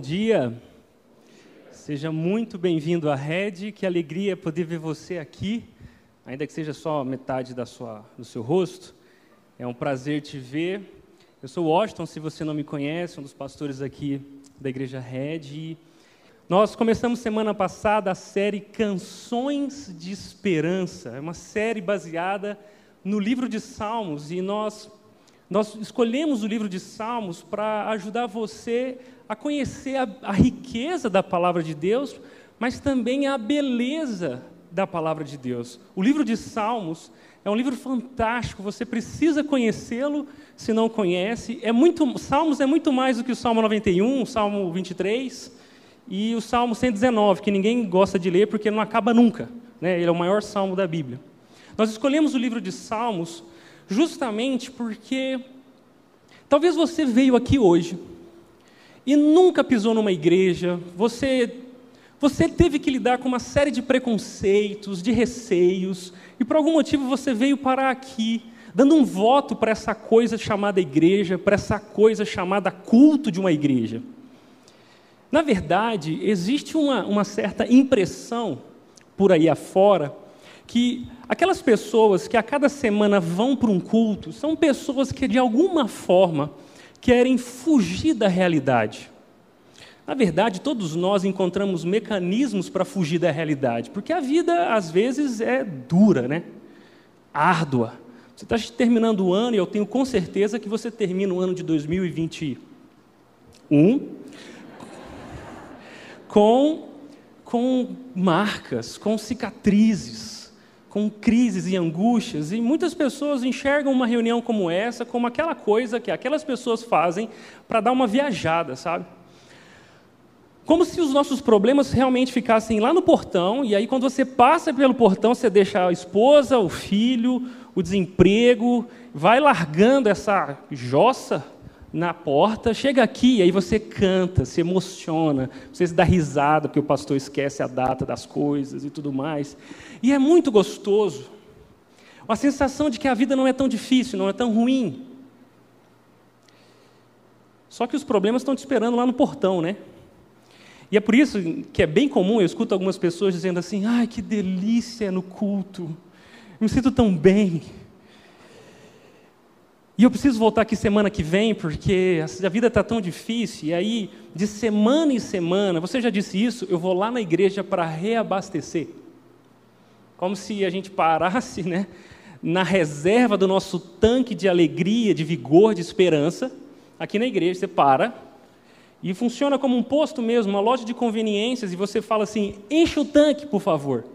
Dia. Seja muito bem-vindo à Red. Que alegria poder ver você aqui, ainda que seja só metade da sua, do seu rosto. É um prazer te ver. Eu sou Washington, se você não me conhece, um dos pastores aqui da Igreja Red. Nós começamos semana passada a série Canções de Esperança. É uma série baseada no livro de Salmos e nós nós escolhemos o livro de Salmos para ajudar você a conhecer a, a, riqueza da palavra de Deus, mas também a beleza da palavra de Deus. O livro de Salmos é um livro fantástico, você precisa conhecê-lo se não conhece. É muito, Salmos é muito mais do que o Salmo 91, o Salmo 23 e o Salmo 119, que ninguém gosta de ler porque não acaba nunca. Né? Ele é o maior salmo da Bíblia. Nós escolhemos o livro de Salmos justamente porque talvez você veio aqui hoje e nunca pisou numa igreja, você você teve que lidar com uma série de preconceitos, de receios, e por algum motivo você veio parar aqui, dando um voto para essa coisa chamada igreja, para essa coisa chamada culto de uma igreja. Na verdade, existe uma, uma certa impressão por aí afora que aquelas pessoas que a cada semana vão para um culto são pessoas que, de alguma forma, querem fugir da realidade. Na verdade, todos nós encontramos mecanismos para fugir da realidade, porque a vida, às vezes, é dura, né? árdua. Você está terminando o ano, e eu tenho com certeza que você termina o ano de 2021 com, com marcas, com cicatrizes com crises e angústias, e muitas pessoas enxergam uma reunião como essa como aquela coisa que aquelas pessoas fazem para dar uma viajada, sabe? Como se os nossos problemas realmente ficassem lá no portão, e aí quando você passa pelo portão, você deixa a esposa, o filho, o desemprego, vai largando essa jossa na porta, chega aqui, aí você canta, se emociona, você se dá risada, porque o pastor esquece a data das coisas e tudo mais. E é muito gostoso. A sensação de que a vida não é tão difícil, não é tão ruim. Só que os problemas estão te esperando lá no portão, né? E é por isso que é bem comum, eu escuto algumas pessoas dizendo assim: ai, que delícia no culto, eu me sinto tão bem. E eu preciso voltar aqui semana que vem, porque a vida está tão difícil, e aí, de semana em semana, você já disse isso, eu vou lá na igreja para reabastecer. Como se a gente parasse né, na reserva do nosso tanque de alegria, de vigor, de esperança. Aqui na igreja, você para, e funciona como um posto mesmo, uma loja de conveniências, e você fala assim: enche o tanque, por favor.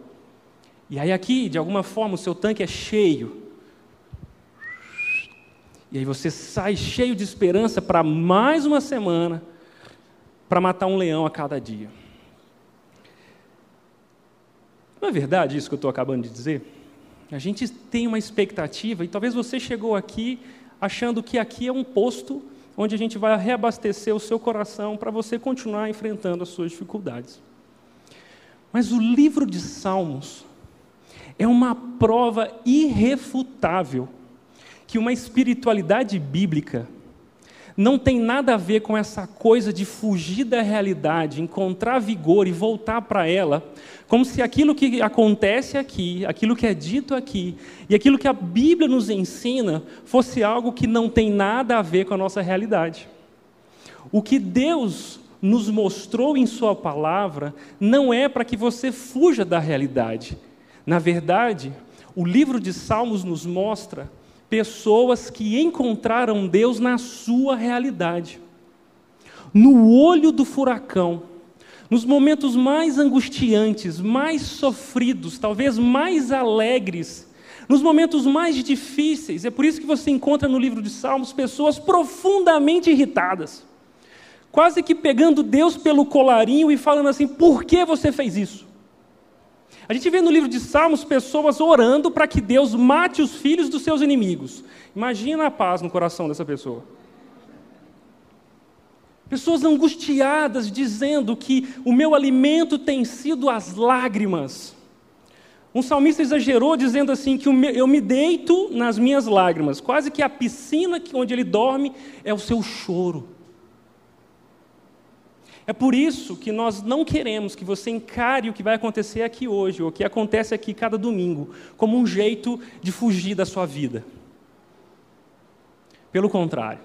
E aí, aqui, de alguma forma, o seu tanque é cheio e aí você sai cheio de esperança para mais uma semana para matar um leão a cada dia. Não é verdade isso que eu estou acabando de dizer? A gente tem uma expectativa, e talvez você chegou aqui achando que aqui é um posto onde a gente vai reabastecer o seu coração para você continuar enfrentando as suas dificuldades. Mas o livro de Salmos é uma prova irrefutável que uma espiritualidade bíblica não tem nada a ver com essa coisa de fugir da realidade, encontrar vigor e voltar para ela, como se aquilo que acontece aqui, aquilo que é dito aqui e aquilo que a Bíblia nos ensina fosse algo que não tem nada a ver com a nossa realidade. O que Deus nos mostrou em Sua palavra não é para que você fuja da realidade. Na verdade, o livro de Salmos nos mostra pessoas que encontraram Deus na sua realidade. No olho do furacão, nos momentos mais angustiantes, mais sofridos, talvez mais alegres, nos momentos mais difíceis. É por isso que você encontra no livro de Salmos pessoas profundamente irritadas, quase que pegando Deus pelo colarinho e falando assim: por que você fez isso? A gente vê no livro de Salmos pessoas orando para que Deus mate os filhos dos seus inimigos. Imagina a paz no coração dessa pessoa. Pessoas angustiadas dizendo que o meu alimento tem sido as lágrimas. Um salmista exagerou dizendo assim que eu me deito nas minhas lágrimas, quase que a piscina onde ele dorme é o seu choro. É por isso que nós não queremos que você encare o que vai acontecer aqui hoje, ou o que acontece aqui cada domingo, como um jeito de fugir da sua vida. Pelo contrário,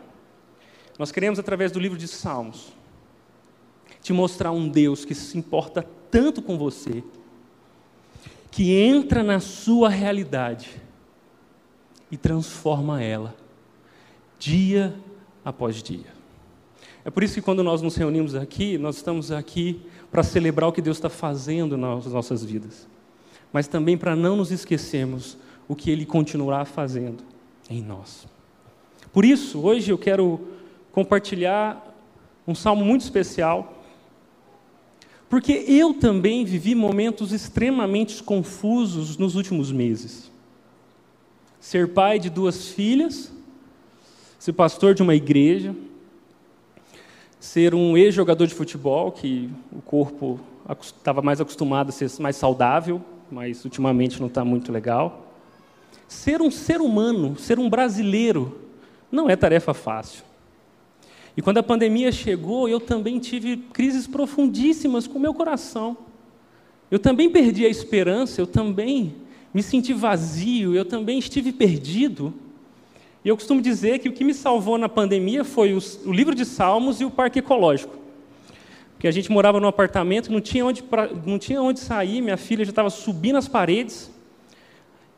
nós queremos, através do livro de Salmos, te mostrar um Deus que se importa tanto com você, que entra na sua realidade e transforma ela, dia após dia. É por isso que quando nós nos reunimos aqui, nós estamos aqui para celebrar o que Deus está fazendo nas nossas vidas, mas também para não nos esquecermos o que Ele continuará fazendo em nós. Por isso, hoje eu quero compartilhar um salmo muito especial, porque eu também vivi momentos extremamente confusos nos últimos meses. Ser pai de duas filhas, ser pastor de uma igreja, ser um ex-jogador de futebol, que o corpo estava mais acostumado a ser mais saudável, mas ultimamente não está muito legal. Ser um ser humano, ser um brasileiro, não é tarefa fácil. E quando a pandemia chegou, eu também tive crises profundíssimas com o meu coração. Eu também perdi a esperança, eu também me senti vazio, eu também estive perdido. E eu costumo dizer que o que me salvou na pandemia foi o livro de Salmos e o parque ecológico. Porque a gente morava num apartamento, não tinha onde, pra, não tinha onde sair, minha filha já estava subindo as paredes.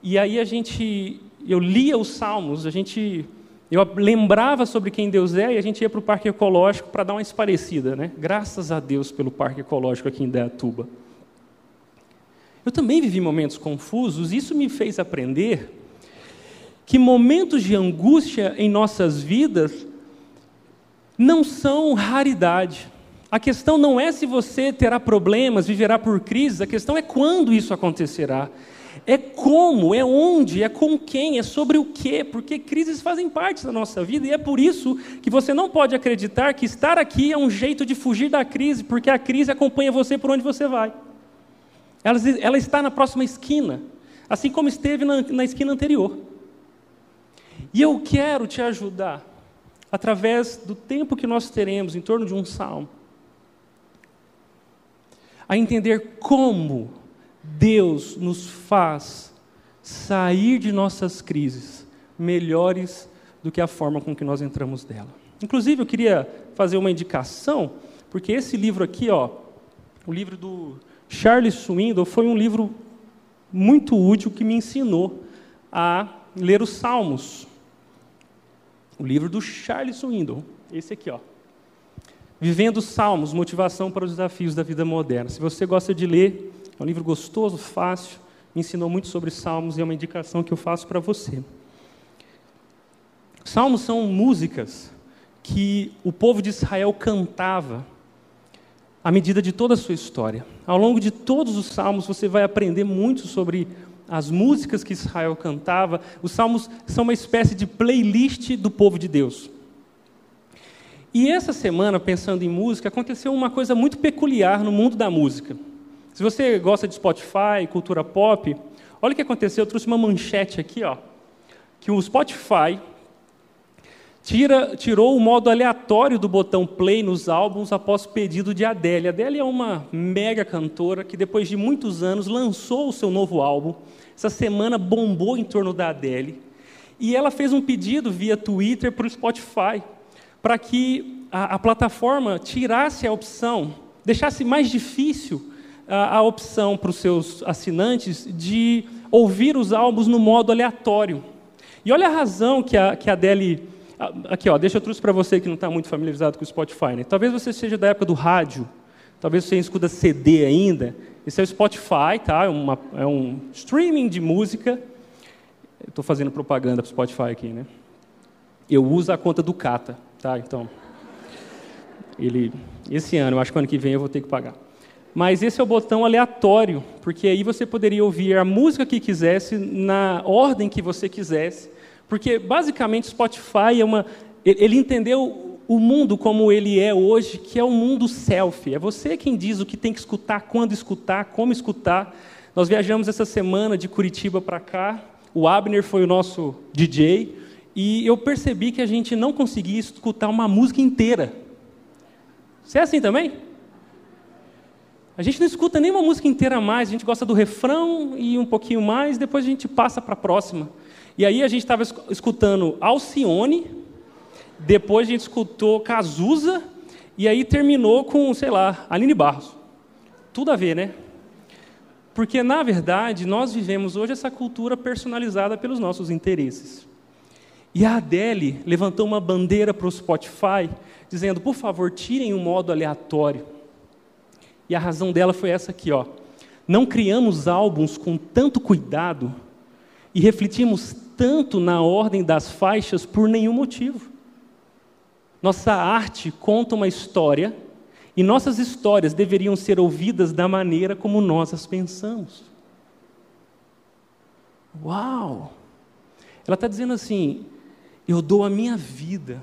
E aí a gente, eu lia os Salmos, a gente, eu lembrava sobre quem Deus é e a gente ia para o parque ecológico para dar uma esparecida, né? Graças a Deus pelo parque ecológico aqui em Deatuba. Eu também vivi momentos confusos, isso me fez aprender que momentos de angústia em nossas vidas não são raridade. A questão não é se você terá problemas, viverá por crises, a questão é quando isso acontecerá. É como, é onde, é com quem, é sobre o quê, porque crises fazem parte da nossa vida e é por isso que você não pode acreditar que estar aqui é um jeito de fugir da crise, porque a crise acompanha você por onde você vai. Ela, ela está na próxima esquina, assim como esteve na, na esquina anterior. E eu quero te ajudar, através do tempo que nós teremos em torno de um salmo, a entender como Deus nos faz sair de nossas crises melhores do que a forma com que nós entramos dela. Inclusive, eu queria fazer uma indicação, porque esse livro aqui, ó, o livro do Charles Swindoll, foi um livro muito útil que me ensinou a ler os Salmos. O livro do Charles Swindoll, esse aqui, ó. Vivendo os Salmos, motivação para os desafios da vida moderna. Se você gosta de ler, é um livro gostoso, fácil, me ensinou muito sobre Salmos e é uma indicação que eu faço para você. Salmos são músicas que o povo de Israel cantava à medida de toda a sua história. Ao longo de todos os salmos, você vai aprender muito sobre as músicas que Israel cantava. Os salmos são uma espécie de playlist do povo de Deus. E essa semana, pensando em música, aconteceu uma coisa muito peculiar no mundo da música. Se você gosta de Spotify, cultura pop, olha o que aconteceu. Eu trouxe uma manchete aqui, ó, que o Spotify tira, tirou o modo aleatório do botão play nos álbuns após pedido de Adele. Adele é uma mega cantora que, depois de muitos anos, lançou o seu novo álbum. Essa semana bombou em torno da Adele. E ela fez um pedido via Twitter para o Spotify, para que a, a, plataforma tirasse a opção, deixasse mais difícil a, a opção para os seus assinantes de ouvir os álbuns no modo aleatório. E olha a razão que a, que a Adele aqui, ó, deixa eu trouxe para você que não está muito familiarizado com o Spotify. Né? Talvez você seja da época do rádio, talvez você escuta CD ainda. Esse é o Spotify, tá? É, uma, é um streaming de música. Estou fazendo propaganda para o Spotify aqui, né? Eu uso a conta do Cata, tá? Então, ele, esse ano, eu acho que ano que vem eu vou ter que pagar. Mas esse é o botão aleatório, porque aí você poderia ouvir a música que quisesse, na ordem que você quisesse, porque basicamente Spotify é uma. Ele entendeu o mundo como ele é hoje, que é um mundo selfie. É você quem diz o que tem que escutar, quando escutar, como escutar. Nós viajamos essa semana de Curitiba para cá. O Abner foi o nosso DJ. E eu percebi que a gente não conseguia escutar uma música inteira. Você é assim também? A gente não escuta nem uma música inteira mais, a gente gosta do refrão e um pouquinho mais, depois a gente passa para a próxima. E aí a gente estava escutando Alcione, depois a gente escutou Cazuza, e aí terminou com, sei lá, Aline Barros. Tudo a ver, né? Porque, na verdade, nós vivemos hoje essa cultura personalizada pelos nossos interesses. E a Adele levantou uma bandeira para o Spotify, dizendo: por favor, tirem o modo aleatório. E a razão dela foi essa aqui: ó. não criamos álbuns com tanto cuidado e refletimos tanto na ordem das faixas por nenhum motivo. Nossa arte conta uma história e nossas histórias deveriam ser ouvidas da maneira como nós as pensamos. Uau! Ela está dizendo assim: eu dou a minha vida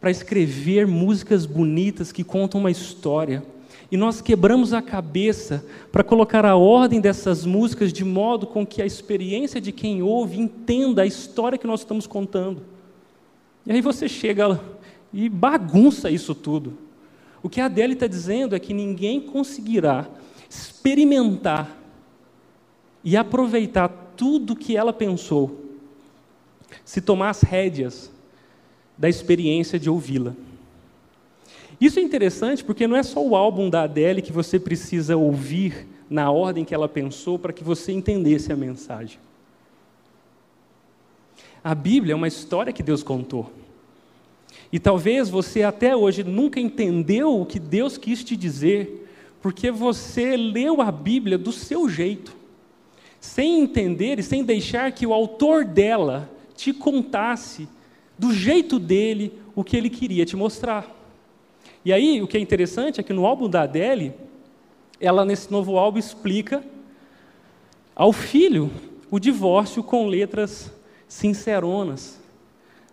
para escrever músicas bonitas que contam uma história. E nós quebramos a cabeça para colocar a ordem dessas músicas de modo com que a experiência de quem ouve entenda a história que nós estamos contando. E aí você chega e bagunça isso tudo. O que a Adele está dizendo é que ninguém conseguirá experimentar e aproveitar tudo que ela pensou se tomar as rédeas da experiência de ouvi-la. Isso é interessante porque não é só o álbum da Adele que você precisa ouvir na ordem que ela pensou para que você entendesse a mensagem. A Bíblia é uma história que Deus contou. E talvez você até hoje nunca entendeu o que Deus quis te dizer, porque você leu a Bíblia do seu jeito, sem entender e sem deixar que o autor dela te contasse do jeito dele o que ele queria te mostrar. E aí, o que é interessante é que no álbum da Adele, ela nesse novo álbum explica ao filho o divórcio com letras sinceronas,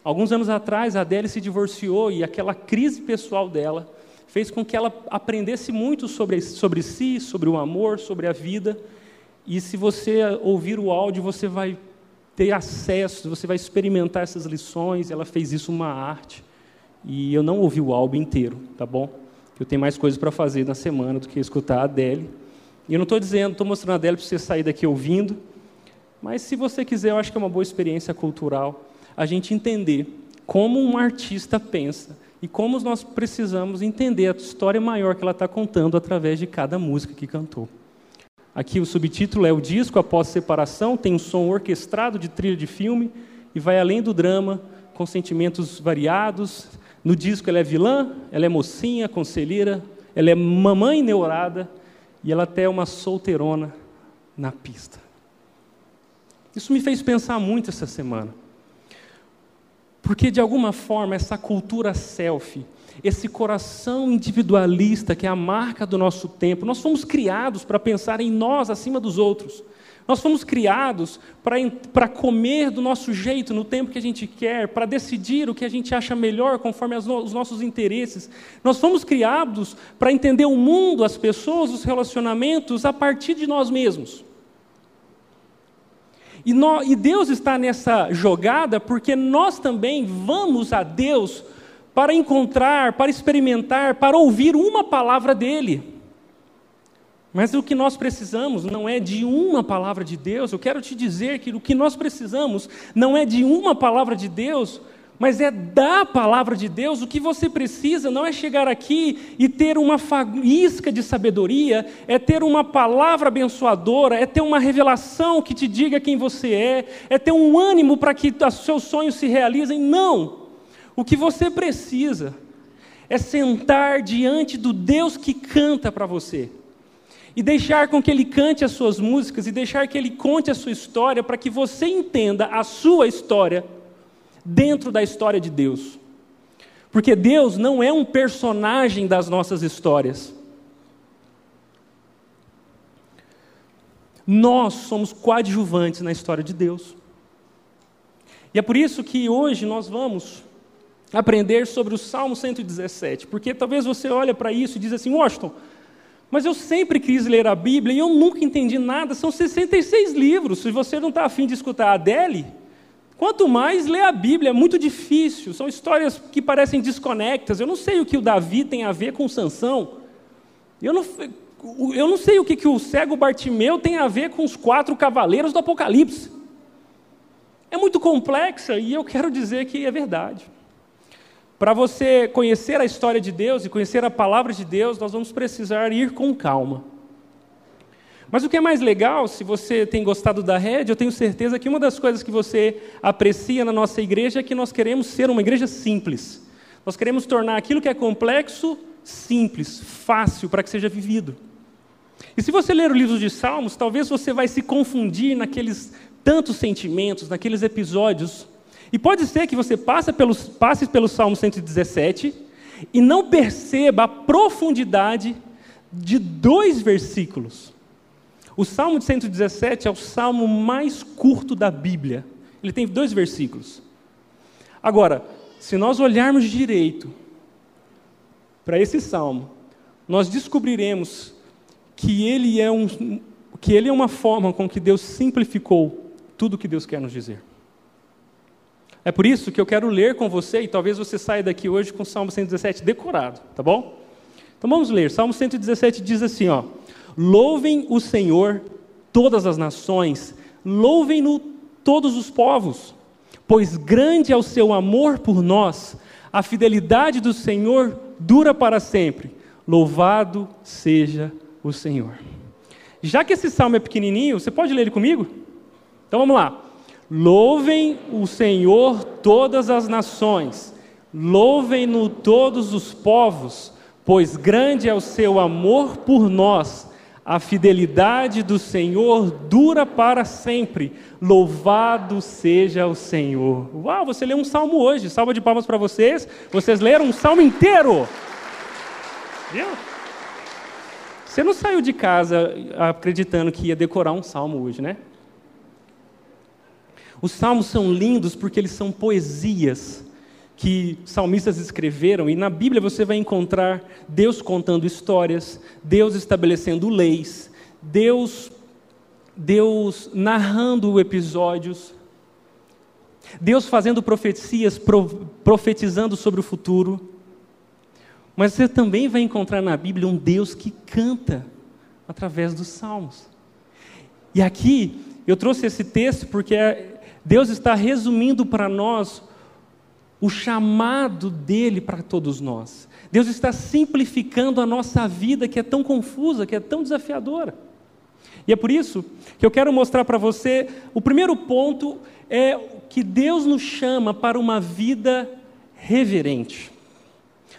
Alguns anos atrás, a Adele se divorciou e aquela crise pessoal dela fez com que ela aprendesse muito sobre, sobre si, sobre o amor, sobre a vida. E se você ouvir o áudio, você vai ter acesso, você vai experimentar essas lições. Ela fez isso uma arte. E eu não ouvi o álbum inteiro, tá bom? Eu tenho mais coisas para fazer na semana do que escutar a Adele. E eu não estou dizendo, estou mostrando a Adele para você sair daqui ouvindo. Mas se você quiser, eu acho que é uma boa experiência cultural a gente entender como um artista pensa e como nós precisamos entender a história maior que ela está contando através de cada música que cantou. Aqui o subtítulo é O Disco Após Separação, tem um som orquestrado de trilha de filme e vai além do drama, com sentimentos variados. No disco ela é vilã, ela é mocinha, conselheira, ela é mamãe neurada e ela até é uma solteirona na pista. Isso me fez pensar muito essa semana. Porque, de alguma forma, essa cultura selfie, esse coração individualista que é a marca do nosso tempo, nós fomos criados para pensar em nós acima dos outros. Nós fomos criados para comer do nosso jeito, no tempo que a gente quer, para decidir o que a gente acha melhor conforme os nossos interesses. Nós fomos criados para entender o mundo, as pessoas, os relacionamentos a partir de nós mesmos. E, nós, e Deus está nessa jogada porque nós também vamos a Deus para encontrar, para experimentar, para ouvir uma palavra dEle. Mas o que nós precisamos não é de uma palavra de Deus. Eu quero te dizer que o que nós precisamos não é de uma palavra de Deus, mas é da palavra de Deus. O que você precisa não é chegar aqui e ter uma faísca de sabedoria, é ter uma palavra abençoadora, é ter uma revelação que te diga quem você é, é ter um ânimo para que os seus sonhos se realizem. Não! O que você precisa é sentar diante do Deus que canta para você. E deixar com que Ele cante as suas músicas e deixar que Ele conte a sua história para que você entenda a sua história dentro da história de Deus. Porque Deus não é um personagem das nossas histórias. Nós somos coadjuvantes na história de Deus. E é por isso que hoje nós vamos aprender sobre o Salmo 117, porque talvez você olhe para isso e diz assim, Washington, mas eu sempre quis ler a Bíblia e eu nunca entendi nada, são 66 livros, se você não está afim de escutar a Adele, Quanto mais ler a Bíblia, é muito difícil, são histórias que parecem desconectas. Eu não sei o que o Davi tem a ver com Sansão. Eu não, eu não sei o que, que o cego Bartimeu tem a ver com os quatro cavaleiros do Apocalipse. É muito complexa e eu quero dizer que é verdade. Para você conhecer a história de Deus e conhecer a palavra de Deus, nós vamos precisar ir com calma. Mas o que é mais legal, se você tem gostado da rede, eu tenho certeza que uma das coisas que você aprecia na nossa igreja é que nós queremos ser uma igreja simples. Nós queremos tornar aquilo que é complexo simples, fácil para que seja vivido. E se você ler o livro de Salmos, talvez você vai se confundir naqueles tantos sentimentos, naqueles episódios. E pode ser que você passe pelo, passe pelo Salmo 117 e não perceba a profundidade de dois versículos. O Salmo de 117 é o salmo mais curto da Bíblia. Ele tem dois versículos. Agora, se nós olharmos direito para esse salmo, nós descobriremos que ele é um que ele é uma forma com que Deus simplificou tudo o que Deus quer nos dizer. É por isso que eu quero ler com você, e talvez você saia daqui hoje com o Salmo 117 decorado, tá bom? Então vamos ler. Salmo 117 diz assim, ó: Louvem o Senhor todas as nações, louvem-no todos os povos, pois grande é o seu amor por nós, a fidelidade do Senhor dura para sempre. Louvado seja o Senhor. Já que esse salmo é pequenininho, você pode ler ele comigo? Então vamos lá. Louvem o Senhor todas as nações, louvem-no todos os povos, pois grande é o seu amor por nós. A fidelidade do Senhor dura para sempre. Louvado seja o Senhor. Uau, você leu um salmo hoje. Salva de palmas para vocês. Vocês leram um salmo inteiro. Viu? Você não saiu de casa acreditando que ia decorar um salmo hoje, né? Os salmos são lindos porque eles são poesias que salmistas escreveram, e na Bíblia você vai encontrar Deus contando histórias, Deus estabelecendo leis, Deus, Deus narrando episódios, Deus fazendo profecias, profetizando sobre o futuro. Mas você também vai encontrar na Bíblia um Deus que canta através dos salmos. E aqui eu trouxe esse texto porque é Deus está resumindo para nós o chamado dele para todos nós. Deus está simplificando a nossa vida que é tão confusa, que é tão desafiadora. E é por isso que eu quero mostrar para você o primeiro ponto é que Deus nos chama para uma vida reverente.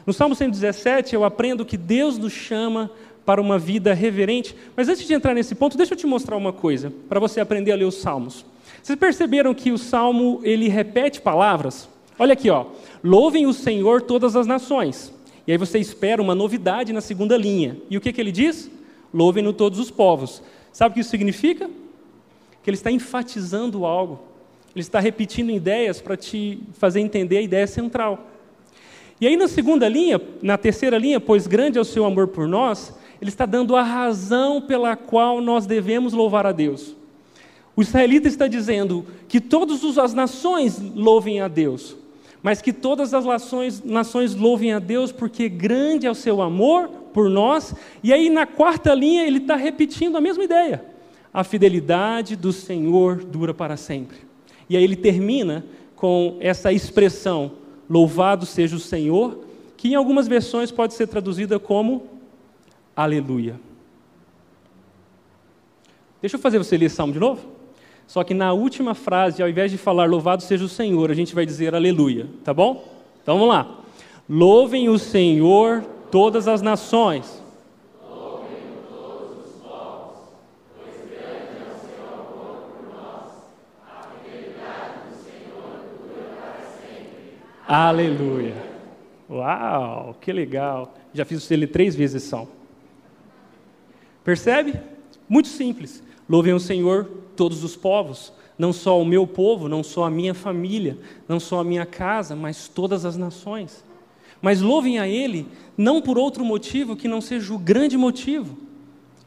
No Salmo 117 eu aprendo que Deus nos chama para uma vida reverente, mas antes de entrar nesse ponto, deixa eu te mostrar uma coisa, para você aprender a ler os salmos. Vocês perceberam que o salmo ele repete palavras? Olha aqui, ó. Louvem o Senhor todas as nações. E aí você espera uma novidade na segunda linha. E o que, que ele diz? Louvem-no todos os povos. Sabe o que isso significa? Que ele está enfatizando algo. Ele está repetindo ideias para te fazer entender a ideia central. E aí na segunda linha, na terceira linha, pois grande é o seu amor por nós, ele está dando a razão pela qual nós devemos louvar a Deus. O israelita está dizendo que todas as nações louvem a Deus, mas que todas as nações, nações louvem a Deus porque grande é o seu amor por nós. E aí na quarta linha ele está repetindo a mesma ideia. A fidelidade do Senhor dura para sempre. E aí ele termina com essa expressão: Louvado seja o Senhor, que em algumas versões pode ser traduzida como Aleluia. Deixa eu fazer você ler esse salmo de novo. Só que na última frase, ao invés de falar louvado seja o Senhor, a gente vai dizer aleluia, tá bom? Então vamos lá. Louvem o Senhor todas as nações. Aleluia. Uau, que legal. Já fiz ele três vezes são. Percebe? Muito simples. Louvem o Senhor todos os povos, não só o meu povo, não só a minha família, não só a minha casa, mas todas as nações. Mas louvem a Ele não por outro motivo que não seja o grande motivo,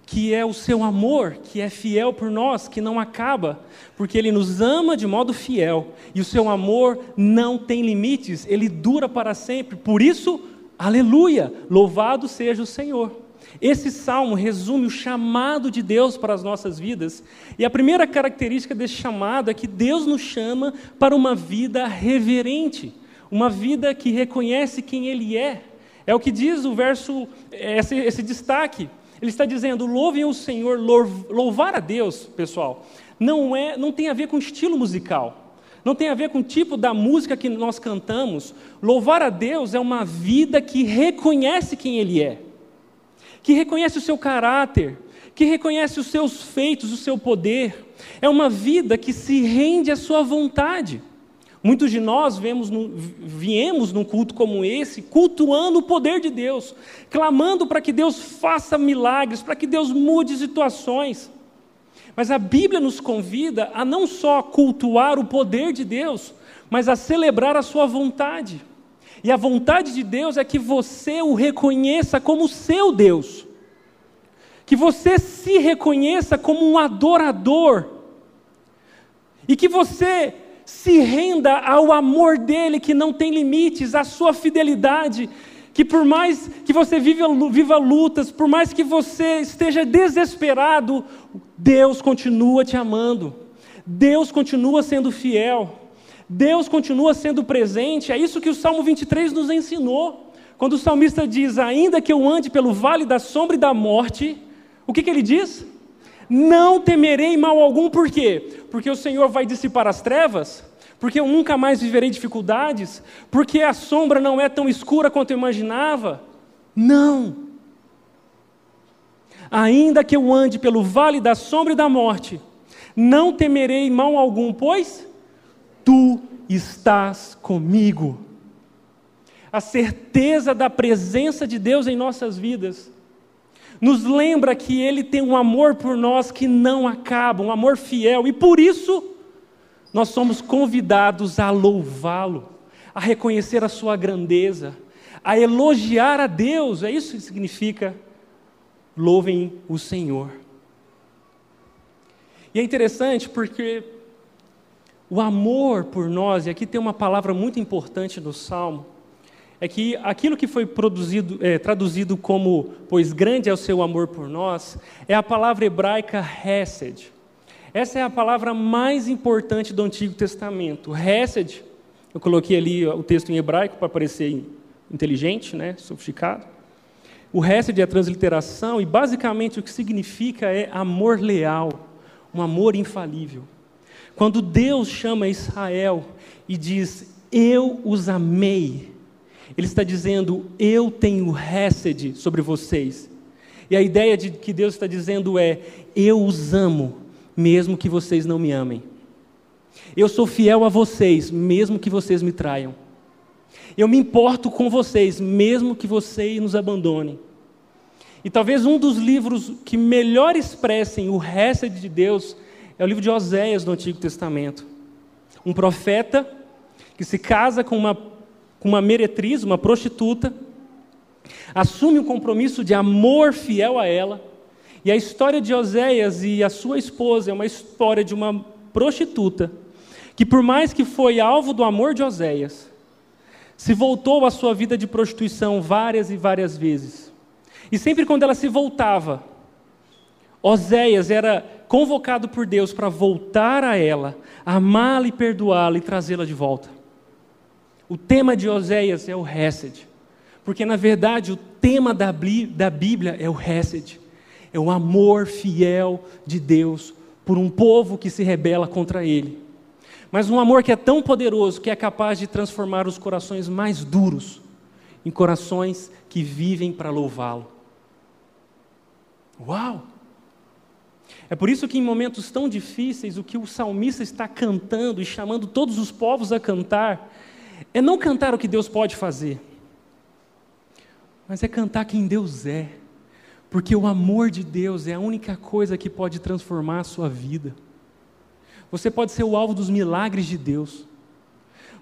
que é o seu amor, que é fiel por nós, que não acaba, porque Ele nos ama de modo fiel, e o seu amor não tem limites, ele dura para sempre. Por isso, aleluia, louvado seja o Senhor. Esse salmo resume o chamado de Deus para as nossas vidas, e a primeira característica desse chamado é que Deus nos chama para uma vida reverente, uma vida que reconhece quem Ele é. É o que diz o verso, esse, esse destaque. Ele está dizendo: louvem o Senhor, louvar a Deus, pessoal, não, é, não tem a ver com estilo musical. Não tem a ver com o tipo da música que nós cantamos. Louvar a Deus é uma vida que reconhece quem Ele é que reconhece o seu caráter, que reconhece os seus feitos, o seu poder. É uma vida que se rende à sua vontade. Muitos de nós vemos no, viemos num culto como esse, cultuando o poder de Deus, clamando para que Deus faça milagres, para que Deus mude situações. Mas a Bíblia nos convida a não só cultuar o poder de Deus, mas a celebrar a sua vontade. E a vontade de Deus é que você o reconheça como seu Deus. Que você se reconheça como um adorador. E que você se renda ao amor dele que não tem limites, à sua fidelidade, que por mais que você viva, viva lutas, por mais que você esteja desesperado, Deus continua te amando, Deus continua sendo fiel. Deus continua sendo presente, é isso que o Salmo 23 nos ensinou. Quando o salmista diz: Ainda que eu ande pelo vale da sombra e da morte, o que, que ele diz? Não temerei mal algum, por quê? Porque o Senhor vai dissipar as trevas, porque eu nunca mais viverei dificuldades, porque a sombra não é tão escura quanto eu imaginava. Não. Ainda que eu ande pelo vale da sombra e da morte, não temerei mal algum, pois tu estás comigo. A certeza da presença de Deus em nossas vidas nos lembra que Ele tem um amor por nós que não acaba, um amor fiel, e por isso nós somos convidados a louvá-lo, a reconhecer a Sua grandeza, a elogiar a Deus, é isso que significa louvem o Senhor. E é interessante porque o amor por nós, e aqui tem uma palavra muito importante no Salmo, é que aquilo que foi produzido, é, traduzido como pois grande é o seu amor por nós, é a palavra hebraica hesed. Essa é a palavra mais importante do Antigo Testamento. Hesed, eu coloquei ali o texto em hebraico para parecer inteligente, né, sofisticado. O hesed é a transliteração e basicamente o que significa é amor leal, um amor infalível. Quando Deus chama Israel e diz: Eu os amei, Ele está dizendo: Eu tenho Hesed sobre vocês. E a ideia de que Deus está dizendo é: Eu os amo, mesmo que vocês não me amem. Eu sou fiel a vocês, mesmo que vocês me traiam. Eu me importo com vocês, mesmo que vocês nos abandonem. E talvez um dos livros que melhor expressem o Hesed de Deus é o livro de Oséias do Antigo Testamento. Um profeta que se casa com uma, com uma meretriz, uma prostituta, assume um compromisso de amor fiel a ela. E a história de Oséias e a sua esposa é uma história de uma prostituta que, por mais que foi alvo do amor de Oséias, se voltou à sua vida de prostituição várias e várias vezes. E sempre quando ela se voltava, Oséias era convocado por Deus para voltar a ela, amá-la e perdoá-la e trazê-la de volta. O tema de Oséias é o Hesed, porque na verdade o tema da, Bíblia é o Hesed, é o amor fiel de Deus por um povo que se rebela contra ele. Mas um amor que é tão poderoso que é capaz de transformar os corações mais duros em corações que vivem para louvá-lo. Uau! É por isso que em momentos tão difíceis, o que o salmista está cantando e chamando todos os povos a cantar, é não cantar o que Deus pode fazer, mas é cantar quem Deus é, porque o amor de Deus é a única coisa que pode transformar a sua vida. Você pode ser o alvo dos milagres de Deus,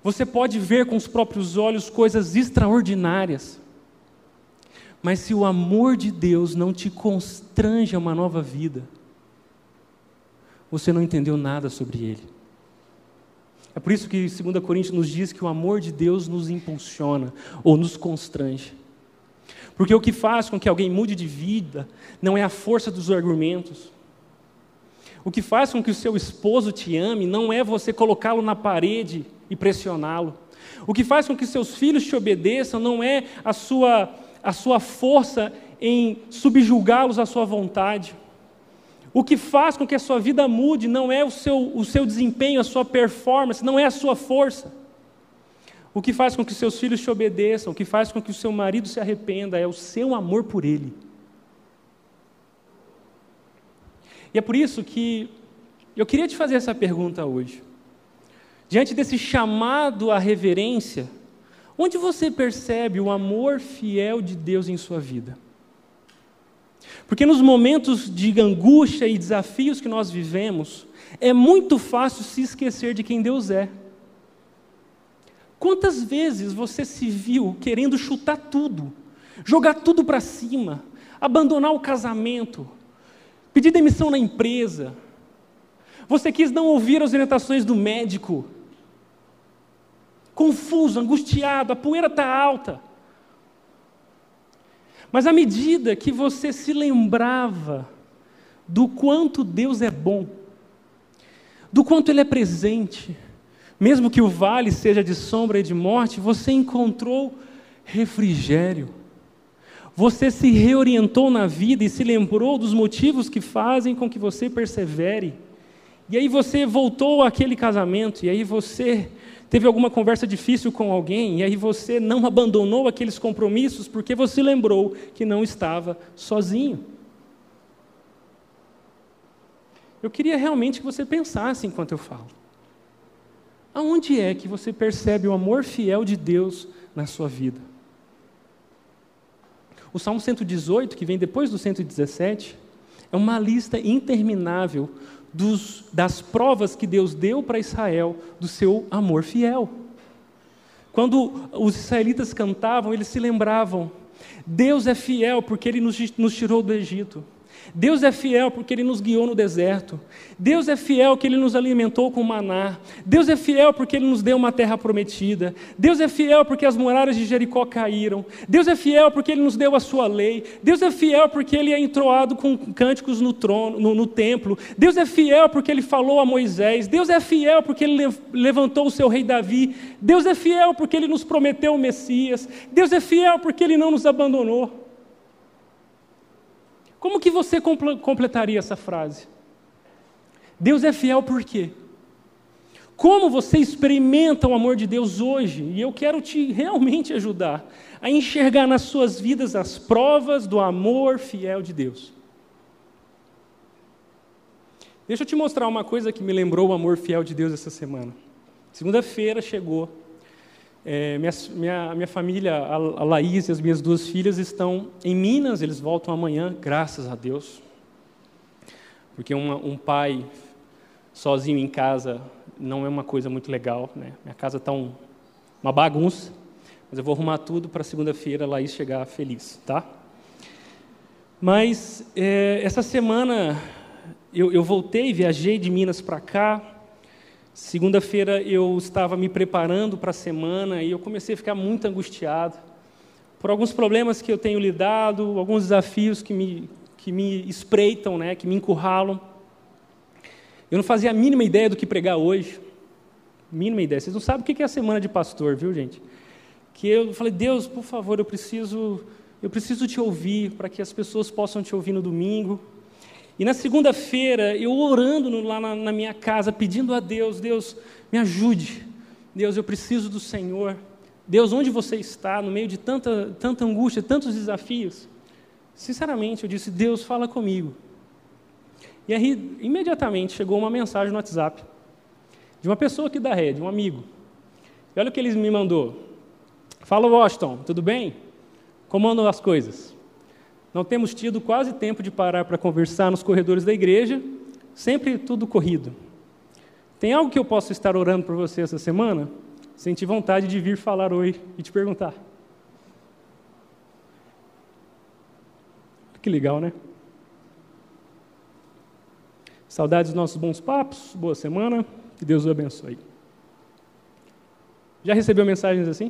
você pode ver com os próprios olhos coisas extraordinárias, mas se o amor de Deus não te constrange a uma nova vida, você não entendeu nada sobre ele. É por isso que 2 Coríntios nos diz que o amor de Deus nos impulsiona ou nos constrange. Porque o que faz com que alguém mude de vida não é a força dos argumentos. O que faz com que o seu esposo te ame não é você colocá-lo na parede e pressioná-lo. O que faz com que seus filhos te obedeçam não é a sua, a sua força em subjugá-los à sua vontade. O que faz com que a sua vida mude não é o seu, o seu desempenho, a sua performance, não é a sua força. O que faz com que seus filhos te obedeçam, o que faz com que o seu marido se arrependa, é o seu amor por ele. E é por isso que eu queria te fazer essa pergunta hoje. Diante desse chamado à reverência, onde você percebe o amor fiel de Deus em sua vida? Porque nos momentos de angústia e desafios que nós vivemos, é muito fácil se esquecer de quem Deus é. Quantas vezes você se viu querendo chutar tudo, jogar tudo para cima, abandonar o casamento, pedir demissão na empresa? Você quis não ouvir as orientações do médico, confuso, angustiado, a poeira está alta. Mas à medida que você se lembrava do quanto Deus é bom, do quanto Ele é presente, mesmo que o vale seja de sombra e de morte, você encontrou refrigério. Você se reorientou na vida e se lembrou dos motivos que fazem com que você persevere. E aí você voltou àquele casamento, e aí você teve alguma conversa difícil com alguém, e aí você não abandonou aqueles compromissos porque você lembrou que não estava sozinho. Eu queria realmente que você pensasse enquanto eu falo. Aonde é que você percebe o amor fiel de Deus na sua vida? O Salmo 118, que vem depois do 117, é uma lista interminável dos, das provas que Deus deu para Israel do seu amor fiel. Quando os israelitas cantavam, eles se lembravam: Deus é fiel porque Ele nos, nos tirou do Egito. Deus é fiel porque Ele nos guiou no deserto. Deus é fiel porque Ele nos alimentou com maná. Deus é fiel porque Ele nos deu uma terra prometida. Deus é fiel porque as muralhas de Jericó caíram. Deus é fiel porque Ele nos deu a sua lei. Deus é fiel porque Ele é entroado com cânticos no trono, no, no templo. Deus é fiel porque Ele falou a Moisés. Deus é fiel porque Ele levantou o seu rei Davi. Deus é fiel porque Ele nos prometeu o Messias. Deus é fiel porque Ele não nos abandonou. Como que você completaria essa frase? Deus é fiel por quê? Como você experimenta o amor de Deus hoje? E eu quero te realmente ajudar a enxergar nas suas vidas as provas do amor fiel de Deus. Deixa eu te mostrar uma coisa que me lembrou o amor fiel de Deus essa semana. Segunda-feira chegou é, minha, minha, minha família, a, a Laís e as minhas duas filhas estão em Minas, eles voltam amanhã, graças a Deus. Porque uma, um pai sozinho em casa não é uma coisa muito legal. Né? Minha casa está um, uma bagunça, mas eu vou arrumar tudo para segunda-feira a Laís chegar feliz, tá? Mas é, essa semana eu, eu voltei, viajei de Minas para cá, Segunda-feira eu estava me preparando para a semana e eu comecei a ficar muito angustiado por alguns problemas que eu tenho lidado, alguns desafios que me, que me espreitam, né, que me encurralam. Eu não fazia a mínima ideia do que pregar hoje. Mínima ideia. Vocês não sabem o que é a semana de pastor, viu, gente? Que eu falei, Deus, por favor, eu preciso, eu preciso te ouvir para que as pessoas possam te ouvir no domingo. E na segunda-feira, eu orando lá na, na, minha casa, pedindo a Deus: Deus, me ajude. Deus, eu preciso do Senhor. Deus, onde você está, no meio de tanta, tanta angústia, tantos desafios? Sinceramente, eu disse: Deus, fala comigo. E aí, imediatamente, chegou uma mensagem no WhatsApp de uma pessoa aqui da rede, um amigo. E olha o que ele me mandou: Fala, Washington, tudo bem? Como andam as coisas? Não temos tido quase tempo de parar para conversar nos corredores da igreja, sempre tudo corrido. Tem algo que eu possa estar orando por você essa semana? Senti vontade de vir falar oi e te perguntar. Que legal, né? Saudades dos nossos bons papos, boa semana, que Deus o abençoe. Já recebeu mensagens assim?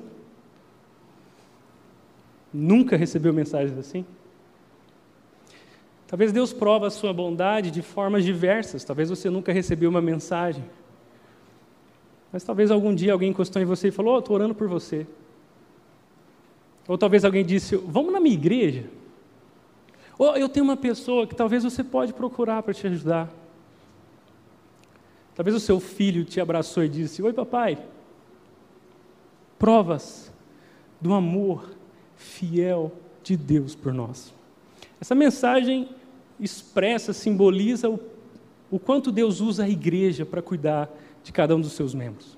Nunca recebeu mensagens assim? Talvez Deus prova a sua bondade de formas diversas. Talvez você nunca recebeu uma mensagem. Mas talvez algum dia alguém encostou em você e falou: oh, estou orando por você. Ou talvez alguém disse: Vamos na minha igreja. Ou eu tenho uma pessoa que talvez você pode procurar para te ajudar. Talvez o seu filho te abraçou e disse: Oi, papai. Provas do amor fiel de Deus por nós. Essa mensagem expressa, simboliza o, o quanto Deus usa a igreja para cuidar de cada um dos seus membros.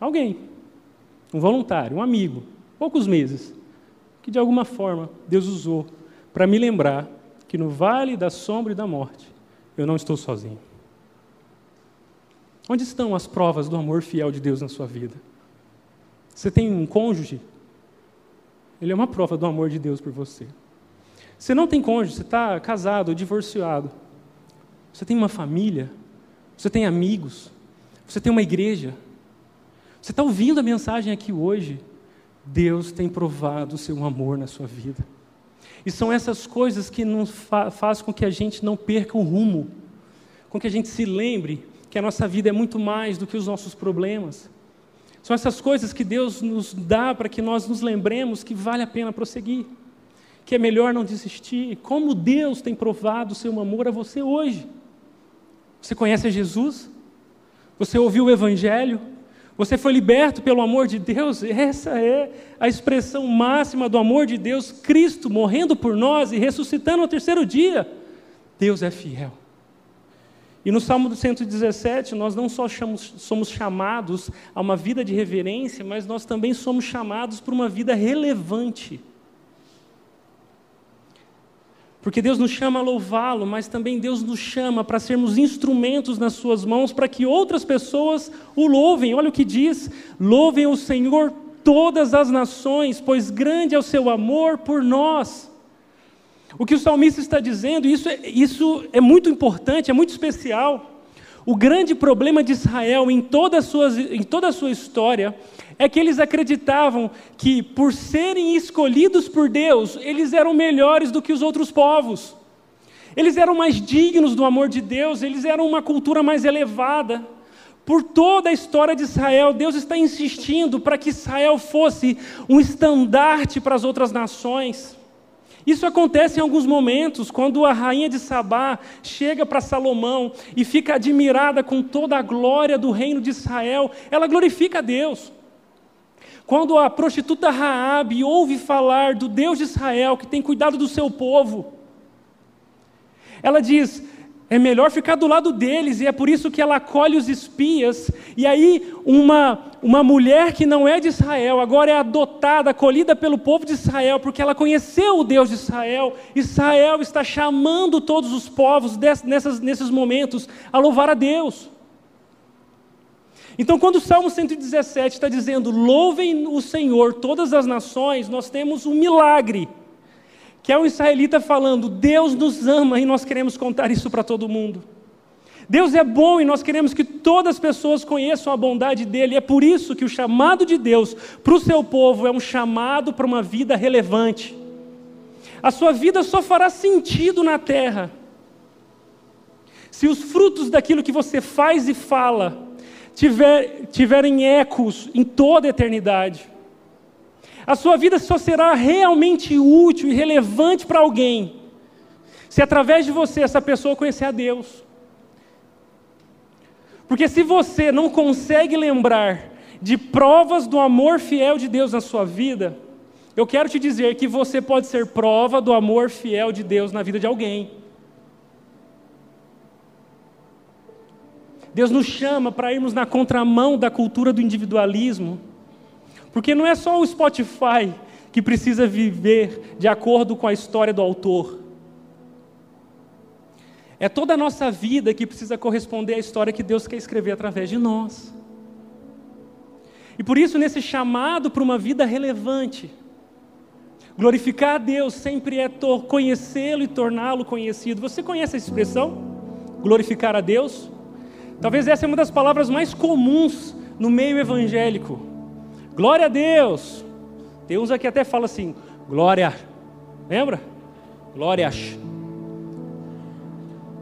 Alguém, um voluntário, um amigo, poucos meses, que de alguma forma Deus usou para me lembrar que no vale da sombra e da morte eu não estou sozinho. Onde estão as provas do amor fiel de Deus na sua vida? Você tem um cônjuge? Ele é uma prova do amor de Deus por você. Você não tem cônjuge, você está casado ou divorciado. Você tem uma família, você tem amigos, você tem uma igreja. Você está ouvindo a mensagem aqui hoje. Deus tem provado o seu amor na sua vida. E são essas coisas que nos fa fazem com que a gente não perca o rumo, com que a gente se lembre que a nossa vida é muito mais do que os nossos problemas. São essas coisas que Deus nos dá para que nós nos lembremos que vale a pena prosseguir que é melhor não desistir. Como Deus tem provado o seu amor a você hoje. Você conhece Jesus? Você ouviu o Evangelho? Você foi liberto pelo amor de Deus? Essa é a expressão máxima do amor de Deus, Cristo morrendo por nós e ressuscitando ao terceiro dia. Deus é fiel. E no Salmo 117, nós não só somos chamados a uma vida de reverência, mas nós também somos chamados para uma vida relevante. Porque Deus nos chama a louvá-lo, mas também Deus nos chama para sermos instrumentos nas Suas mãos para que outras pessoas o louvem. Olha o que diz: louvem o Senhor todas as nações, pois grande é o seu amor por nós. O que o salmista está dizendo, isso é, isso é muito importante, é muito especial. O grande problema de Israel em toda, a sua, em toda a sua história é que eles acreditavam que, por serem escolhidos por Deus, eles eram melhores do que os outros povos. Eles eram mais dignos do amor de Deus, eles eram uma cultura mais elevada. Por toda a história de Israel, Deus está insistindo para que Israel fosse um estandarte para as outras nações. Isso acontece em alguns momentos, quando a rainha de Sabá chega para Salomão e fica admirada com toda a glória do reino de Israel, ela glorifica a Deus. Quando a prostituta Raabe ouve falar do Deus de Israel que tem cuidado do seu povo, ela diz: é melhor ficar do lado deles, e é por isso que ela acolhe os espias. E aí, uma, uma mulher que não é de Israel, agora é adotada, acolhida pelo povo de Israel, porque ela conheceu o Deus de Israel. Israel está chamando todos os povos nessas, nesses momentos a louvar a Deus. Então, quando o Salmo 117 está dizendo: louvem o Senhor, todas as nações, nós temos um milagre, que é um israelita falando: Deus nos ama e nós queremos contar isso para todo mundo. Deus é bom e nós queremos que todas as pessoas conheçam a bondade dele. É por isso que o chamado de Deus para o seu povo é um chamado para uma vida relevante. A sua vida só fará sentido na terra se os frutos daquilo que você faz e fala tiver, tiverem ecos em toda a eternidade. A sua vida só será realmente útil e relevante para alguém se através de você essa pessoa conhecer a Deus. Porque se você não consegue lembrar de provas do amor fiel de Deus na sua vida, eu quero te dizer que você pode ser prova do amor fiel de Deus na vida de alguém. Deus nos chama para irmos na contramão da cultura do individualismo, porque não é só o Spotify que precisa viver de acordo com a história do autor. É toda a nossa vida que precisa corresponder à história que Deus quer escrever através de nós. E por isso, nesse chamado para uma vida relevante, glorificar a Deus sempre é conhecê-lo e torná-lo conhecido. Você conhece essa expressão? Glorificar a Deus? Talvez essa é uma das palavras mais comuns no meio evangélico. Glória a Deus! Tem uns aqui até fala assim, glória. Lembra? Glórias.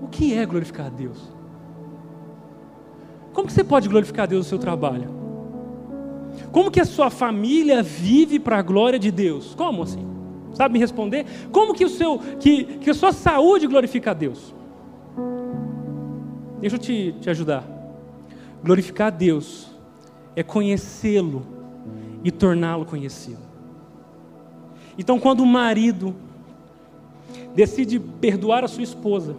O que é glorificar a Deus? Como que você pode glorificar a Deus no seu trabalho? Como que a sua família vive para a glória de Deus? Como assim? Sabe me responder? Como que, o seu, que, que a sua saúde glorifica a Deus? Deixa eu te, te ajudar. Glorificar a Deus é conhecê-lo e torná-lo conhecido. Então, quando o marido decide perdoar a sua esposa,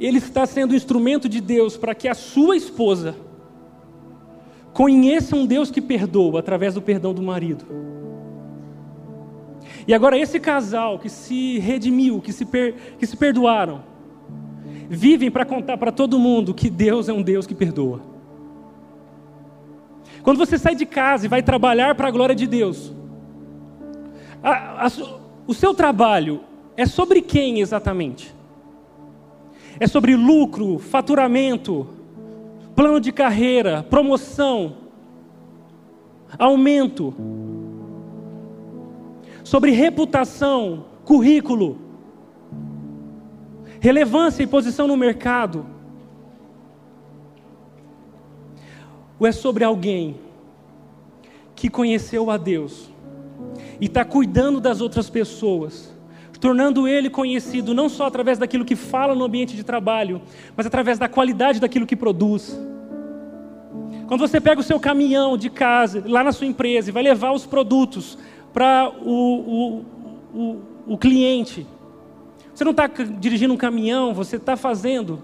ele está sendo instrumento de Deus para que a sua esposa conheça um Deus que perdoa através do perdão do marido. E agora, esse casal que se redimiu, que se, per, que se perdoaram, vivem para contar para todo mundo que Deus é um Deus que perdoa. Quando você sai de casa e vai trabalhar para a glória de Deus, a, a, o seu trabalho é sobre quem exatamente? É sobre lucro, faturamento, plano de carreira, promoção, aumento, sobre reputação, currículo, relevância e posição no mercado. Ou é sobre alguém que conheceu a Deus e está cuidando das outras pessoas, tornando ele conhecido não só através daquilo que fala no ambiente de trabalho, mas através da qualidade daquilo que produz. Quando você pega o seu caminhão de casa, lá na sua empresa, e vai levar os produtos para o, o, o, o cliente, você não está dirigindo um caminhão, você está fazendo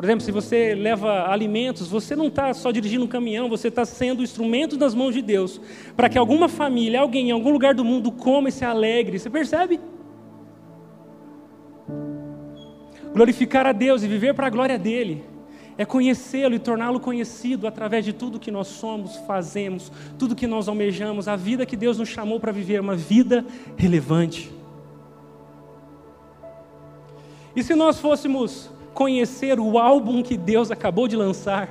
por exemplo, se você leva alimentos, você não está só dirigindo um caminhão, você está sendo instrumento nas mãos de Deus, para que alguma família, alguém em algum lugar do mundo coma e se alegre. Você percebe? Glorificar a Deus e viver para a glória dele é conhecê-lo e torná-lo conhecido através de tudo que nós somos, fazemos, tudo que nós almejamos, a vida que Deus nos chamou para viver, uma vida relevante. E se nós fôssemos conhecer o álbum que Deus acabou de lançar.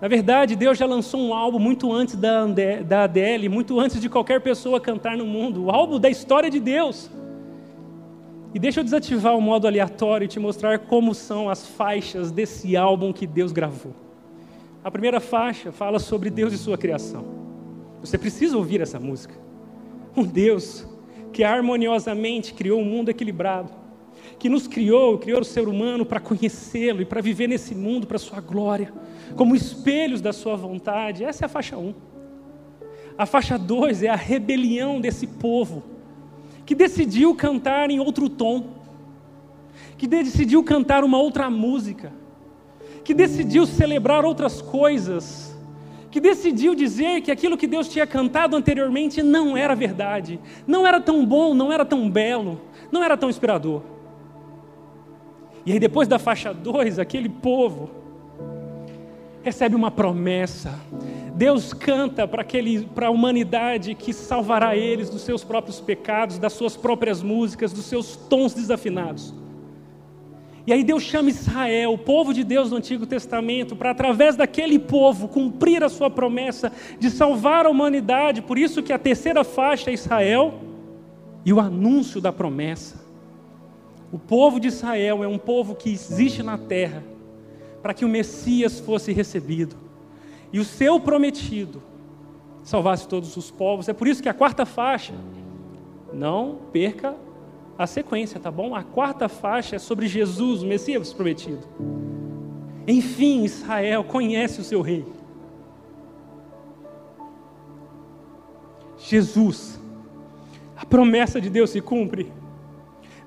Na verdade, Deus já lançou um álbum muito antes da, da Adele, muito antes de qualquer pessoa cantar no mundo o álbum da história de Deus. E deixa eu desativar o modo aleatório e te mostrar como são as faixas desse álbum que Deus gravou. A primeira faixa fala sobre Deus e sua criação. Você precisa ouvir essa música. Um Deus que harmoniosamente criou um mundo equilibrado que nos criou, criou o ser humano para conhecê-lo e para viver nesse mundo para a sua glória, como espelhos da sua vontade. Essa é a faixa 1. A faixa 2 é a rebelião desse povo, que decidiu cantar em outro tom, que decidiu cantar uma outra música, que decidiu celebrar outras coisas, que decidiu dizer que aquilo que Deus tinha cantado anteriormente não era verdade, não era tão bom, não era tão belo, não era tão inspirador. E aí, depois da faixa 2, aquele povo recebe uma promessa. Deus canta para a humanidade que salvará eles dos seus próprios pecados, das suas próprias músicas, dos seus tons desafinados. E aí Deus chama Israel, o povo de Deus do Antigo Testamento, para através daquele povo cumprir a sua promessa de salvar a humanidade. Por isso que a terceira faixa é Israel e o anúncio da promessa. O povo de Israel é um povo que existe na terra para que o Messias fosse recebido e o seu prometido salvasse todos os povos. É por isso que a quarta faixa, não perca a sequência, tá bom? A quarta faixa é sobre Jesus, o Messias prometido. Enfim, Israel conhece o seu rei. Jesus, a promessa de Deus se cumpre.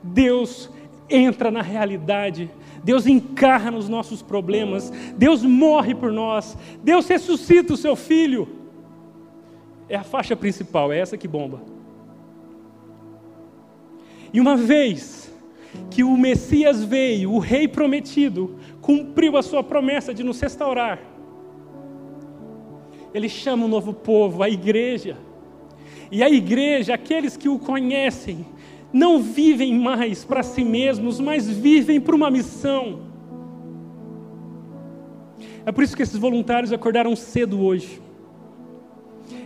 Deus entra na realidade, Deus encarna nos nossos problemas, Deus morre por nós, Deus ressuscita o seu filho. É a faixa principal, é essa que bomba. E uma vez que o Messias veio, o Rei prometido, cumpriu a sua promessa de nos restaurar, ele chama um novo povo, a igreja. E a igreja, aqueles que o conhecem, não vivem mais para si mesmos, mas vivem para uma missão. É por isso que esses voluntários acordaram cedo hoje.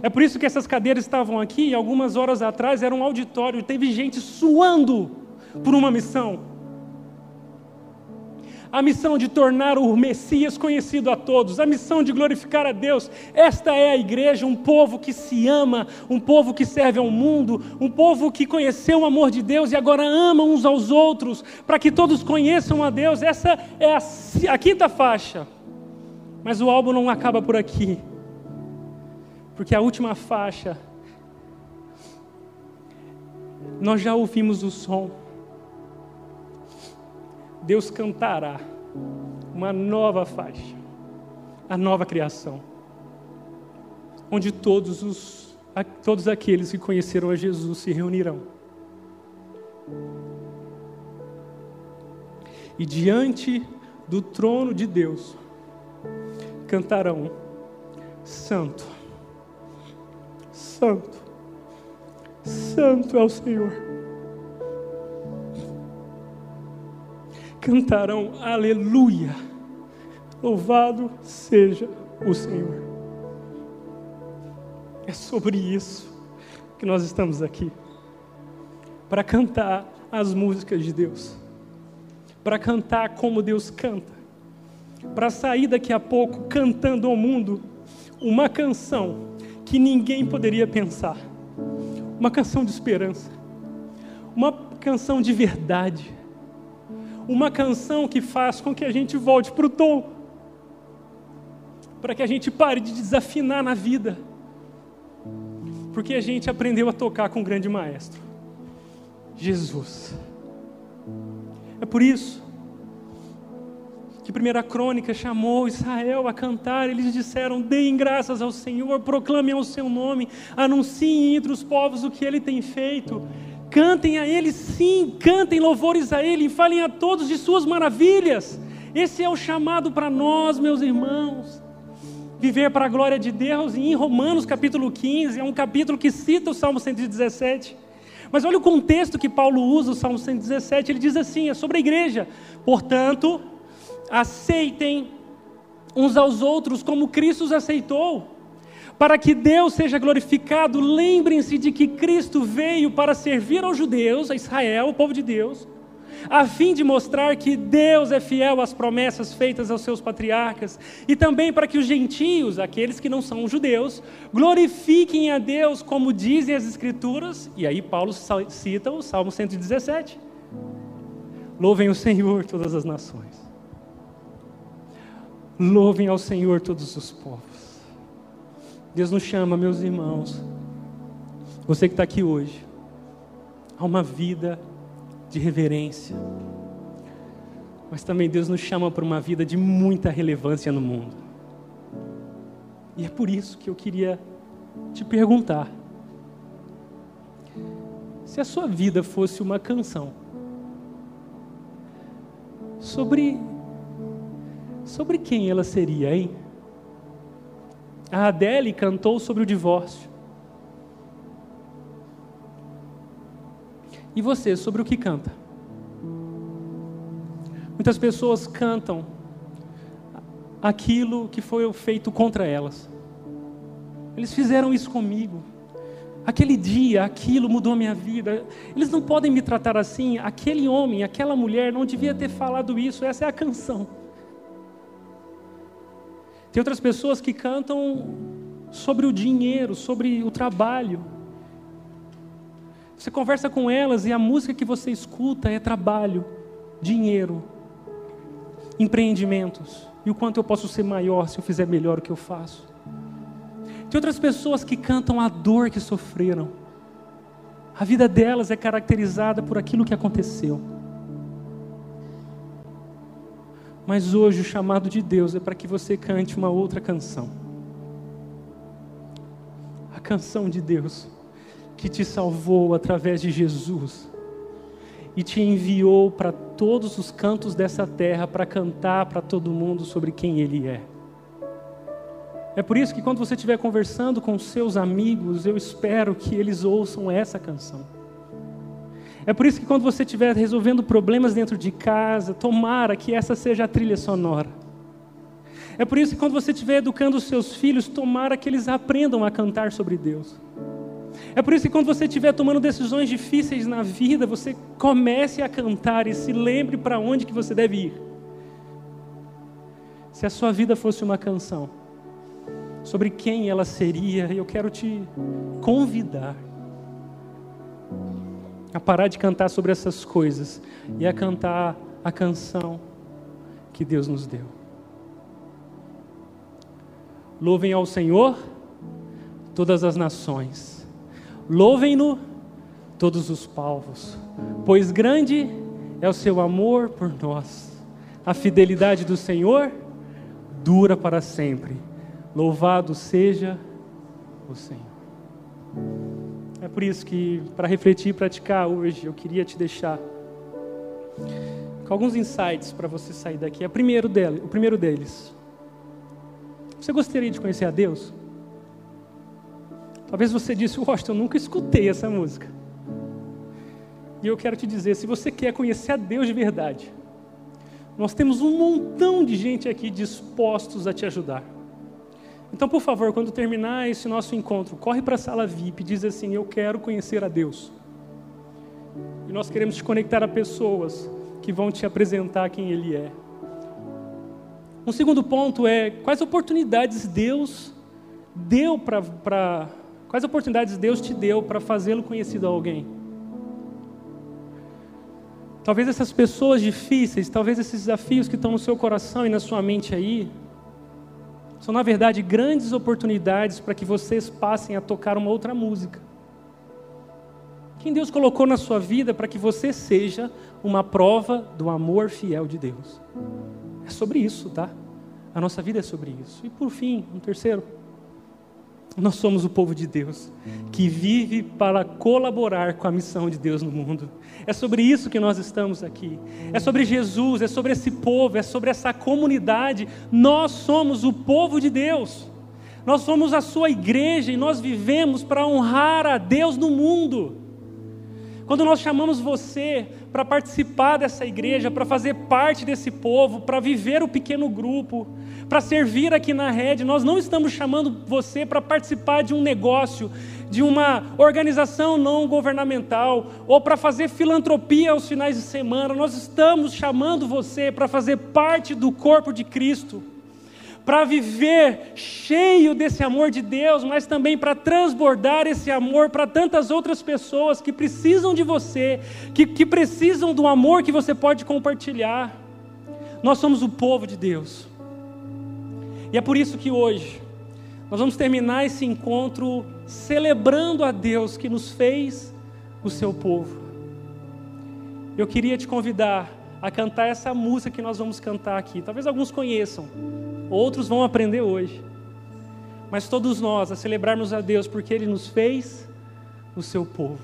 É por isso que essas cadeiras estavam aqui e algumas horas atrás era um auditório, teve gente suando por uma missão a missão de tornar o Messias conhecido a todos, a missão de glorificar a Deus. Esta é a igreja, um povo que se ama, um povo que serve ao mundo, um povo que conheceu o amor de Deus e agora ama uns aos outros, para que todos conheçam a Deus. Essa é a, a quinta faixa. Mas o álbum não acaba por aqui, porque a última faixa, nós já ouvimos o som. Deus cantará uma nova faixa, a nova criação, onde todos, os, todos aqueles que conheceram a Jesus se reunirão. E diante do trono de Deus cantarão: Santo, Santo, Santo é o Senhor cantarão aleluia. Louvado seja o Senhor. É sobre isso que nós estamos aqui. Para cantar as músicas de Deus, para cantar como Deus canta, para sair daqui a pouco cantando ao mundo uma canção que ninguém poderia pensar, uma canção de esperança, uma canção de verdade, uma canção que faz com que a gente volte para o tom, para que a gente pare de desafinar na vida, porque a gente aprendeu a tocar com o grande maestro, Jesus. É por isso que Primeira Crônica chamou Israel a cantar, eles disseram: deem graças ao Senhor, proclamem o seu nome, anunciem entre os povos o que ele tem feito. Cantem a Ele, sim, cantem louvores a Ele, e falem a todos de Suas maravilhas. Esse é o chamado para nós, meus irmãos. Viver para a glória de Deus, e em Romanos capítulo 15, é um capítulo que cita o Salmo 117. Mas olha o contexto que Paulo usa o Salmo 117, ele diz assim: é sobre a igreja. Portanto, aceitem uns aos outros como Cristo os aceitou para que Deus seja glorificado, lembrem-se de que Cristo veio para servir aos judeus, a Israel, o povo de Deus, a fim de mostrar que Deus é fiel às promessas feitas aos seus patriarcas, e também para que os gentios, aqueles que não são judeus, glorifiquem a Deus, como dizem as Escrituras, e aí Paulo cita o Salmo 117. Louvem o Senhor todas as nações. Louvem ao Senhor todos os povos. Deus nos chama, meus irmãos, você que está aqui hoje, a uma vida de reverência, mas também Deus nos chama para uma vida de muita relevância no mundo. E é por isso que eu queria te perguntar: se a sua vida fosse uma canção sobre sobre quem ela seria, hein? A Adele cantou sobre o divórcio. E você, sobre o que canta? Muitas pessoas cantam aquilo que foi feito contra elas. Eles fizeram isso comigo. Aquele dia, aquilo mudou a minha vida. Eles não podem me tratar assim. Aquele homem, aquela mulher não devia ter falado isso. Essa é a canção. Tem outras pessoas que cantam sobre o dinheiro, sobre o trabalho. Você conversa com elas e a música que você escuta é trabalho, dinheiro, empreendimentos. E o quanto eu posso ser maior se eu fizer melhor o que eu faço. Tem outras pessoas que cantam a dor que sofreram. A vida delas é caracterizada por aquilo que aconteceu. Mas hoje o chamado de Deus é para que você cante uma outra canção. A canção de Deus que te salvou através de Jesus e te enviou para todos os cantos dessa terra para cantar para todo mundo sobre quem Ele é. É por isso que quando você estiver conversando com seus amigos, eu espero que eles ouçam essa canção. É por isso que quando você estiver resolvendo problemas dentro de casa, tomara que essa seja a trilha sonora. É por isso que quando você estiver educando os seus filhos, tomara que eles aprendam a cantar sobre Deus. É por isso que quando você estiver tomando decisões difíceis na vida, você comece a cantar e se lembre para onde que você deve ir. Se a sua vida fosse uma canção, sobre quem ela seria, eu quero te convidar a parar de cantar sobre essas coisas e a cantar a canção que Deus nos deu. Louvem ao Senhor todas as nações, louvem-no todos os povos, pois grande é o seu amor por nós. A fidelidade do Senhor dura para sempre. Louvado seja o Senhor. É por isso que, para refletir e praticar hoje, eu queria te deixar com alguns insights para você sair daqui. É o primeiro, dele, o primeiro deles. Você gostaria de conhecer a Deus? Talvez você disse, Washington, eu nunca escutei essa música. E eu quero te dizer, se você quer conhecer a Deus de verdade, nós temos um montão de gente aqui dispostos a te ajudar. Então, por favor, quando terminar esse nosso encontro, corre para a sala VIP e diz assim: Eu quero conhecer a Deus. E nós queremos te conectar a pessoas que vão te apresentar quem Ele é. Um segundo ponto é quais oportunidades Deus deu para. Quais oportunidades Deus te deu para fazê-lo conhecido a alguém? Talvez essas pessoas difíceis, talvez esses desafios que estão no seu coração e na sua mente aí, são, na verdade, grandes oportunidades para que vocês passem a tocar uma outra música. Quem Deus colocou na sua vida para que você seja uma prova do amor fiel de Deus. É sobre isso, tá? A nossa vida é sobre isso. E por fim, um terceiro. Nós somos o povo de Deus que vive para colaborar com a missão de Deus no mundo. É sobre isso que nós estamos aqui. É sobre Jesus, é sobre esse povo, é sobre essa comunidade. Nós somos o povo de Deus. Nós somos a sua igreja e nós vivemos para honrar a Deus no mundo. Quando nós chamamos você para participar dessa igreja, para fazer parte desse povo, para viver o pequeno grupo, para servir aqui na rede, nós não estamos chamando você para participar de um negócio, de uma organização não governamental, ou para fazer filantropia aos finais de semana, nós estamos chamando você para fazer parte do corpo de Cristo para viver cheio desse amor de Deus, mas também para transbordar esse amor para tantas outras pessoas que precisam de você, que, que precisam do amor que você pode compartilhar. Nós somos o povo de Deus. E é por isso que hoje nós vamos terminar esse encontro celebrando a Deus que nos fez o seu povo. Eu queria te convidar a cantar essa música que nós vamos cantar aqui. Talvez alguns conheçam, outros vão aprender hoje. Mas todos nós a celebrarmos a Deus porque Ele nos fez o seu povo.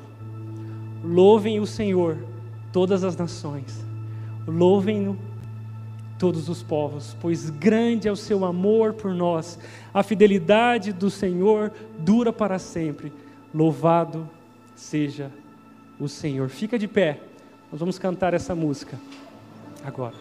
Louvem o Senhor, todas as nações. Louvem-no todos os povos, pois grande é o seu amor por nós. A fidelidade do Senhor dura para sempre. Louvado seja o Senhor. Fica de pé. Nós vamos cantar essa música agora.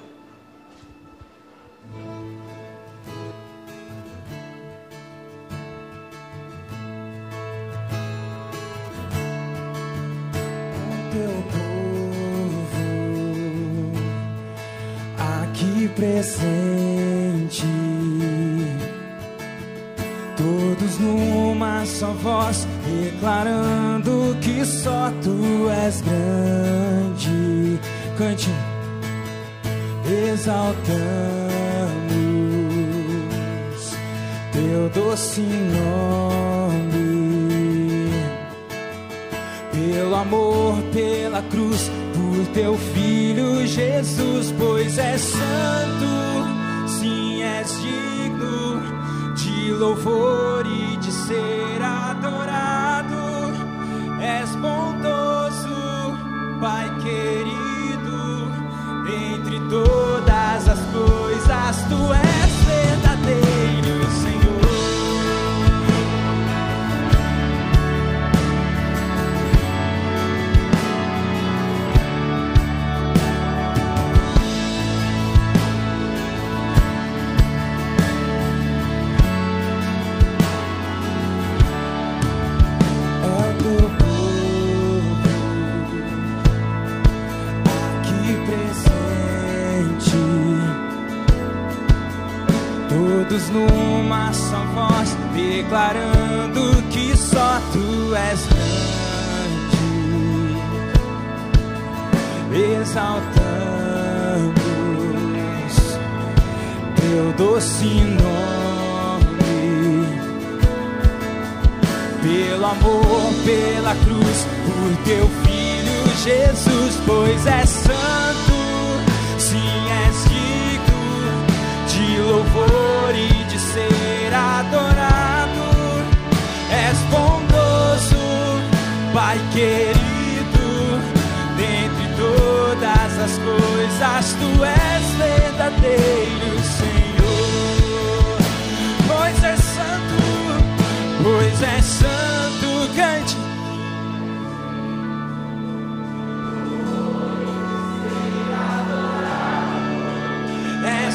Presente, todos numa só voz, declarando que só tu és grande. Cante, exaltamos teu doce nome pelo amor, pela cruz, por teu filho Jesus, pois és santo, sim, és digno de louvor Todos numa só voz, declarando que só tu és grande. Exaltamos teu doce nome. Pelo amor, pela cruz, por teu filho Jesus, pois é santo, louvor e de ser adorado. És bondoso, Pai querido, dentre todas as coisas, tu és verdadeiro, Senhor. Pois é santo, pois é santo, cante. És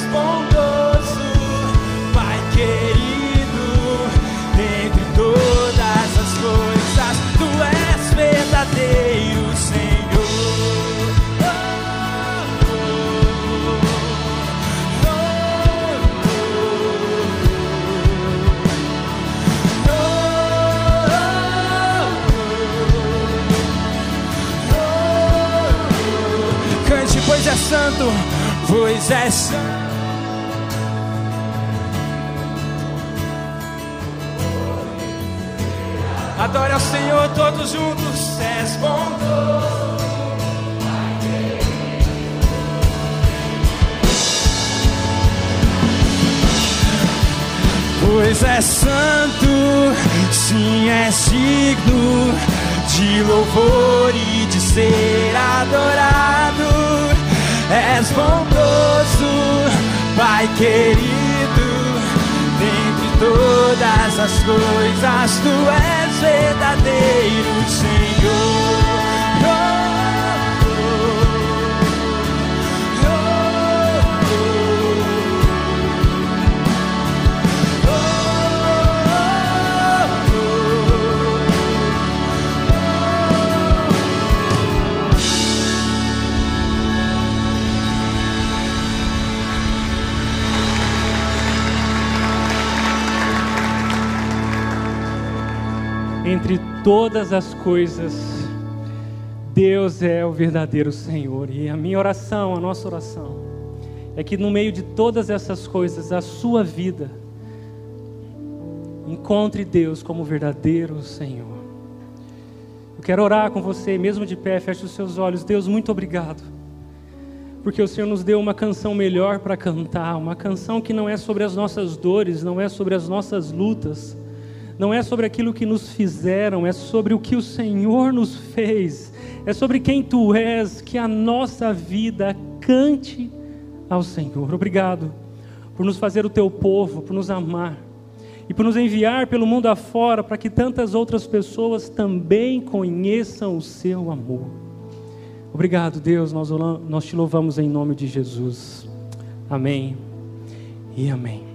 verdadeiro, Senhor. Cante, pois é santo, pois é santo. Adore ao Senhor todos juntos. Pois é santo, sim, é digno de louvor e de ser adorado. És bondoso, Pai querido, dentre todas as coisas, tu és verdadeiro, Senhor. Entre todas as coisas, Deus é o verdadeiro Senhor. E a minha oração, a nossa oração, é que no meio de todas essas coisas, a sua vida encontre Deus como verdadeiro Senhor. Eu quero orar com você, mesmo de pé, feche os seus olhos. Deus, muito obrigado. Porque o Senhor nos deu uma canção melhor para cantar, uma canção que não é sobre as nossas dores, não é sobre as nossas lutas, não é sobre aquilo que nos fizeram, é sobre o que o Senhor nos fez, é sobre quem tu és, que a nossa vida cante ao Senhor. Obrigado por nos fazer o teu povo, por nos amar e por nos enviar pelo mundo afora para que tantas outras pessoas também conheçam o seu amor. Obrigado, Deus, nós, nós te louvamos em nome de Jesus. Amém e amém.